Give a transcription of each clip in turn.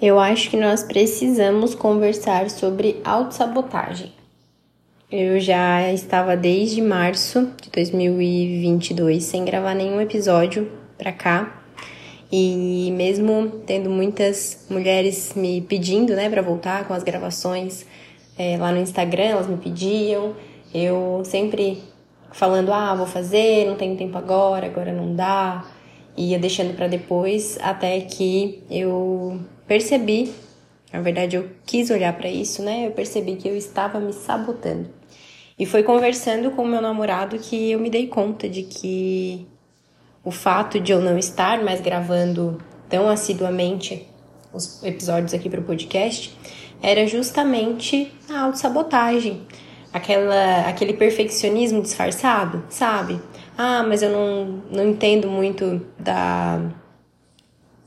Eu acho que nós precisamos conversar sobre autossabotagem. Eu já estava desde março de 2022 sem gravar nenhum episódio pra cá. E mesmo tendo muitas mulheres me pedindo, né, para voltar com as gravações é, lá no Instagram, elas me pediam. Eu sempre falando, ah, vou fazer, não tenho tempo agora, agora não dá. Ia deixando para depois, até que eu percebi, na verdade eu quis olhar para isso, né? Eu percebi que eu estava me sabotando. E foi conversando com meu namorado que eu me dei conta de que o fato de eu não estar mais gravando tão assiduamente os episódios aqui para o podcast era justamente a autossabotagem. Aquela, aquele perfeccionismo disfarçado, sabe? Ah, mas eu não, não entendo muito da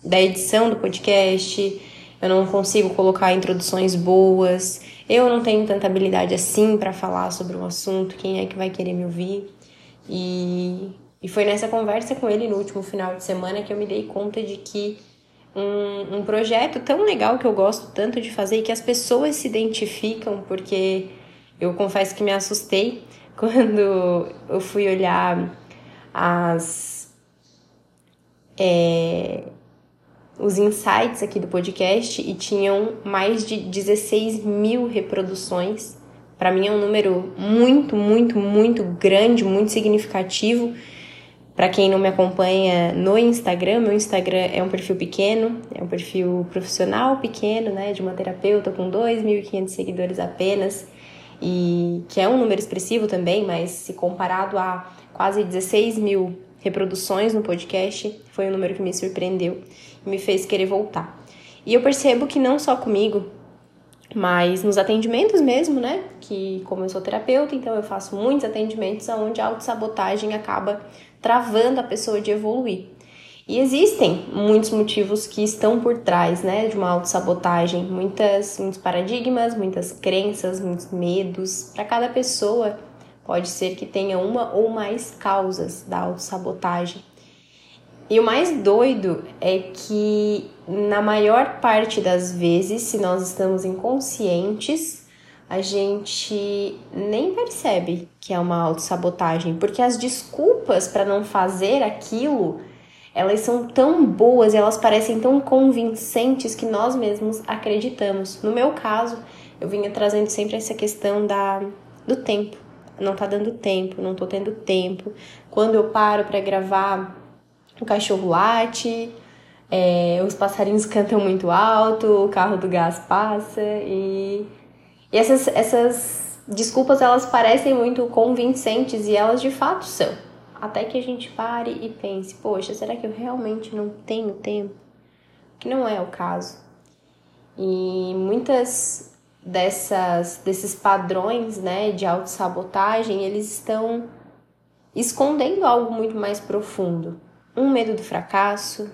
da edição do podcast, eu não consigo colocar introduções boas, eu não tenho tanta habilidade assim para falar sobre um assunto, quem é que vai querer me ouvir? E, e foi nessa conversa com ele no último final de semana que eu me dei conta de que um, um projeto tão legal que eu gosto tanto de fazer e que as pessoas se identificam, porque eu confesso que me assustei quando eu fui olhar as. É, os insights aqui do podcast e tinham mais de 16 mil reproduções. Para mim é um número muito, muito, muito grande, muito significativo. Para quem não me acompanha no Instagram, meu Instagram é um perfil pequeno, é um perfil profissional pequeno, né, de uma terapeuta com 2.500 seguidores apenas, e que é um número expressivo também, mas se comparado a quase 16 mil reproduções no podcast, foi um número que me surpreendeu e me fez querer voltar. E eu percebo que não só comigo, mas nos atendimentos mesmo, né? Que como eu sou terapeuta, então eu faço muitos atendimentos onde a autossabotagem acaba travando a pessoa de evoluir. E existem muitos motivos que estão por trás, né, de uma autossabotagem, muitas muitos paradigmas, muitas crenças, muitos medos. Para cada pessoa pode ser que tenha uma ou mais causas da autossabotagem. E o mais doido é que, na maior parte das vezes, se nós estamos inconscientes, a gente nem percebe que é uma autossabotagem, porque as desculpas para não fazer aquilo, elas são tão boas, elas parecem tão convincentes que nós mesmos acreditamos. No meu caso, eu vinha trazendo sempre essa questão da do tempo. Não tá dando tempo, não tô tendo tempo. Quando eu paro para gravar, o cachorro late, é, os passarinhos cantam muito alto, o carro do gás passa e, e essas, essas desculpas elas parecem muito convincentes e elas de fato são. Até que a gente pare e pense, poxa, será que eu realmente não tenho tempo? Que não é o caso. E muitas dessas desses padrões, né, de autossabotagem, eles estão escondendo algo muito mais profundo um medo do fracasso,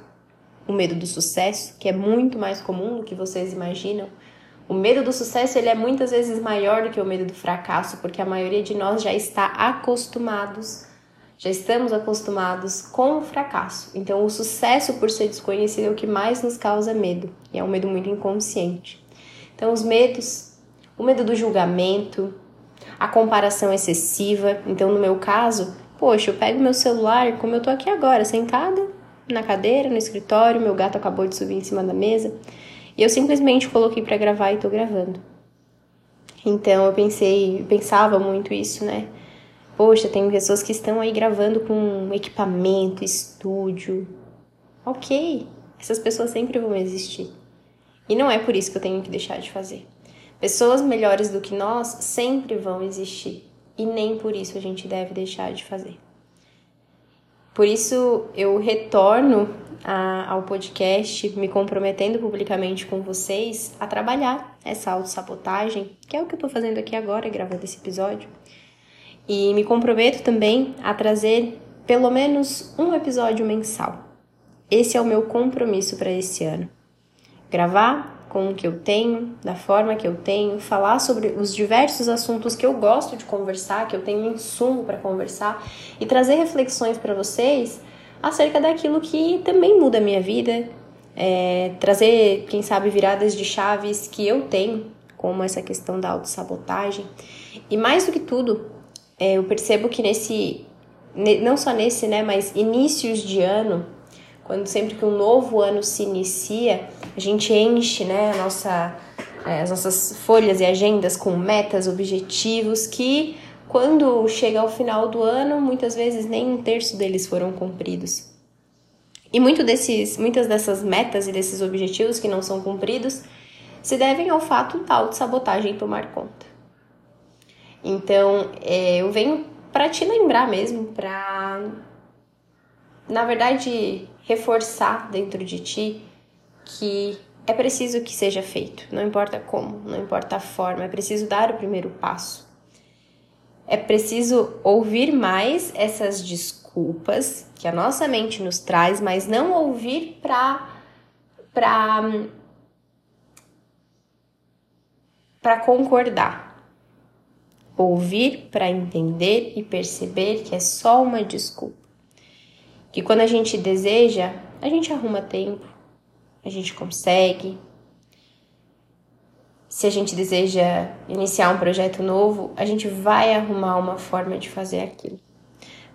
o medo do sucesso, que é muito mais comum do que vocês imaginam. O medo do sucesso ele é muitas vezes maior do que o medo do fracasso, porque a maioria de nós já está acostumados, já estamos acostumados com o fracasso. Então, o sucesso, por ser desconhecido, é o que mais nos causa medo, e é um medo muito inconsciente. Então, os medos, o medo do julgamento, a comparação excessiva. Então, no meu caso, Poxa, eu pego meu celular, como eu tô aqui agora, sentada na cadeira, no escritório, meu gato acabou de subir em cima da mesa, e eu simplesmente coloquei para gravar e tô gravando. Então eu pensei, pensava muito isso, né? Poxa, tem pessoas que estão aí gravando com equipamento, estúdio. Ok, essas pessoas sempre vão existir. E não é por isso que eu tenho que deixar de fazer. Pessoas melhores do que nós sempre vão existir e nem por isso a gente deve deixar de fazer. Por isso eu retorno a, ao podcast, me comprometendo publicamente com vocês a trabalhar essa autossabotagem, que é o que eu estou fazendo aqui agora, gravando esse episódio. E me comprometo também a trazer pelo menos um episódio mensal. Esse é o meu compromisso para esse ano. Gravar com o que eu tenho, da forma que eu tenho, falar sobre os diversos assuntos que eu gosto de conversar, que eu tenho insumo para conversar e trazer reflexões para vocês acerca daquilo que também muda a minha vida, é, trazer, quem sabe, viradas de chaves que eu tenho, como essa questão da autossabotagem. E mais do que tudo, é, eu percebo que nesse, não só nesse, né, mas inícios de ano, quando sempre que um novo ano se inicia, a gente enche, né, a nossa, é, as nossas folhas e agendas com metas, objetivos que quando chega ao final do ano, muitas vezes nem um terço deles foram cumpridos. E muito desses, muitas dessas metas e desses objetivos que não são cumpridos se devem ao fato da sabotagem tomar conta. Então, é, eu venho para te lembrar mesmo, para, na verdade, reforçar dentro de ti que é preciso que seja feito, não importa como, não importa a forma, é preciso dar o primeiro passo. É preciso ouvir mais essas desculpas que a nossa mente nos traz, mas não ouvir para para para concordar. Ouvir para entender e perceber que é só uma desculpa. Que quando a gente deseja, a gente arruma tempo, a gente consegue. Se a gente deseja iniciar um projeto novo, a gente vai arrumar uma forma de fazer aquilo.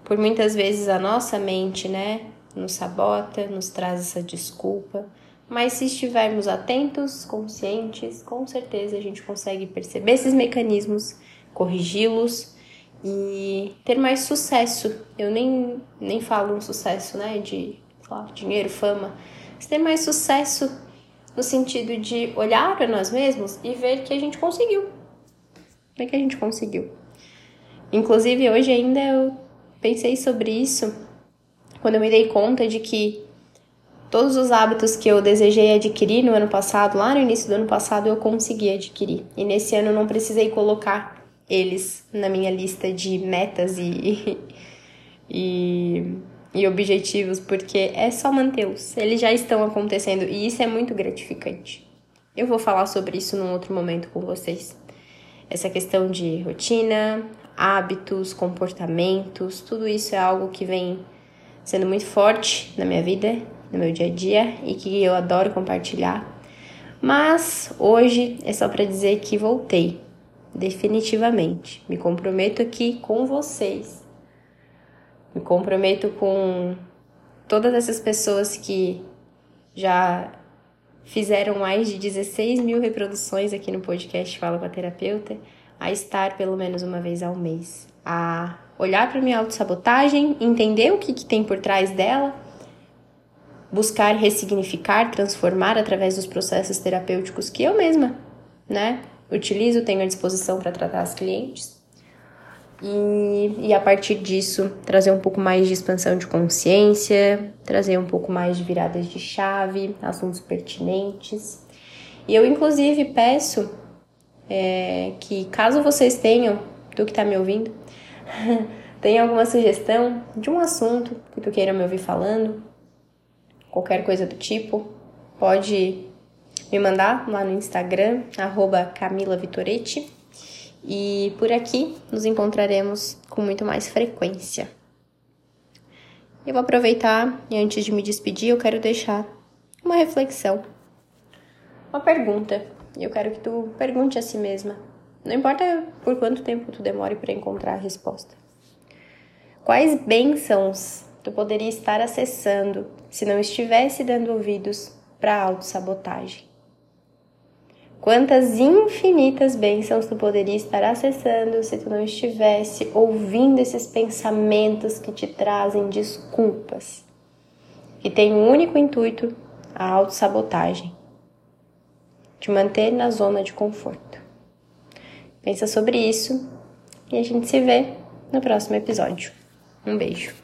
Por muitas vezes a nossa mente, né, nos sabota, nos traz essa desculpa mas se estivermos atentos, conscientes, com certeza a gente consegue perceber esses mecanismos, corrigi-los e ter mais sucesso. Eu nem, nem falo um sucesso, né, de lá, dinheiro, fama, mas ter mais sucesso no sentido de olhar para nós mesmos e ver que a gente conseguiu. É que a gente conseguiu? Inclusive, hoje ainda eu pensei sobre isso quando eu me dei conta de que Todos os hábitos que eu desejei adquirir no ano passado, lá no início do ano passado, eu consegui adquirir. E nesse ano eu não precisei colocar eles na minha lista de metas e, e, e objetivos, porque é só mantê-los. Eles já estão acontecendo e isso é muito gratificante. Eu vou falar sobre isso num outro momento com vocês. Essa questão de rotina, hábitos, comportamentos, tudo isso é algo que vem sendo muito forte na minha vida no meu dia a dia e que eu adoro compartilhar. Mas hoje é só para dizer que voltei, definitivamente. Me comprometo aqui com vocês. Me comprometo com todas essas pessoas que já fizeram mais de 16 mil reproduções aqui no podcast Fala com a Terapeuta, a estar pelo menos uma vez ao mês, a olhar para minha autossabotagem, entender o que, que tem por trás dela buscar ressignificar, transformar através dos processos terapêuticos que eu mesma, né, utilizo, tenho à disposição para tratar as clientes. E, e a partir disso, trazer um pouco mais de expansão de consciência, trazer um pouco mais de viradas de chave, assuntos pertinentes. E eu, inclusive, peço é, que, caso vocês tenham, tu que está me ouvindo, tenha alguma sugestão de um assunto que tu queira me ouvir falando, qualquer coisa do tipo, pode me mandar lá no Instagram, arroba Camila Vitoretti. E por aqui nos encontraremos com muito mais frequência. Eu vou aproveitar e antes de me despedir, eu quero deixar uma reflexão, uma pergunta. E eu quero que tu pergunte a si mesma. Não importa por quanto tempo tu demore para encontrar a resposta. Quais bênçãos tu poderia estar acessando se não estivesse dando ouvidos para a autossabotagem? Quantas infinitas bênçãos tu poderia estar acessando se tu não estivesse ouvindo esses pensamentos que te trazem desculpas, que tem um único intuito, a autossabotagem, te manter na zona de conforto. Pensa sobre isso e a gente se vê no próximo episódio. Um beijo.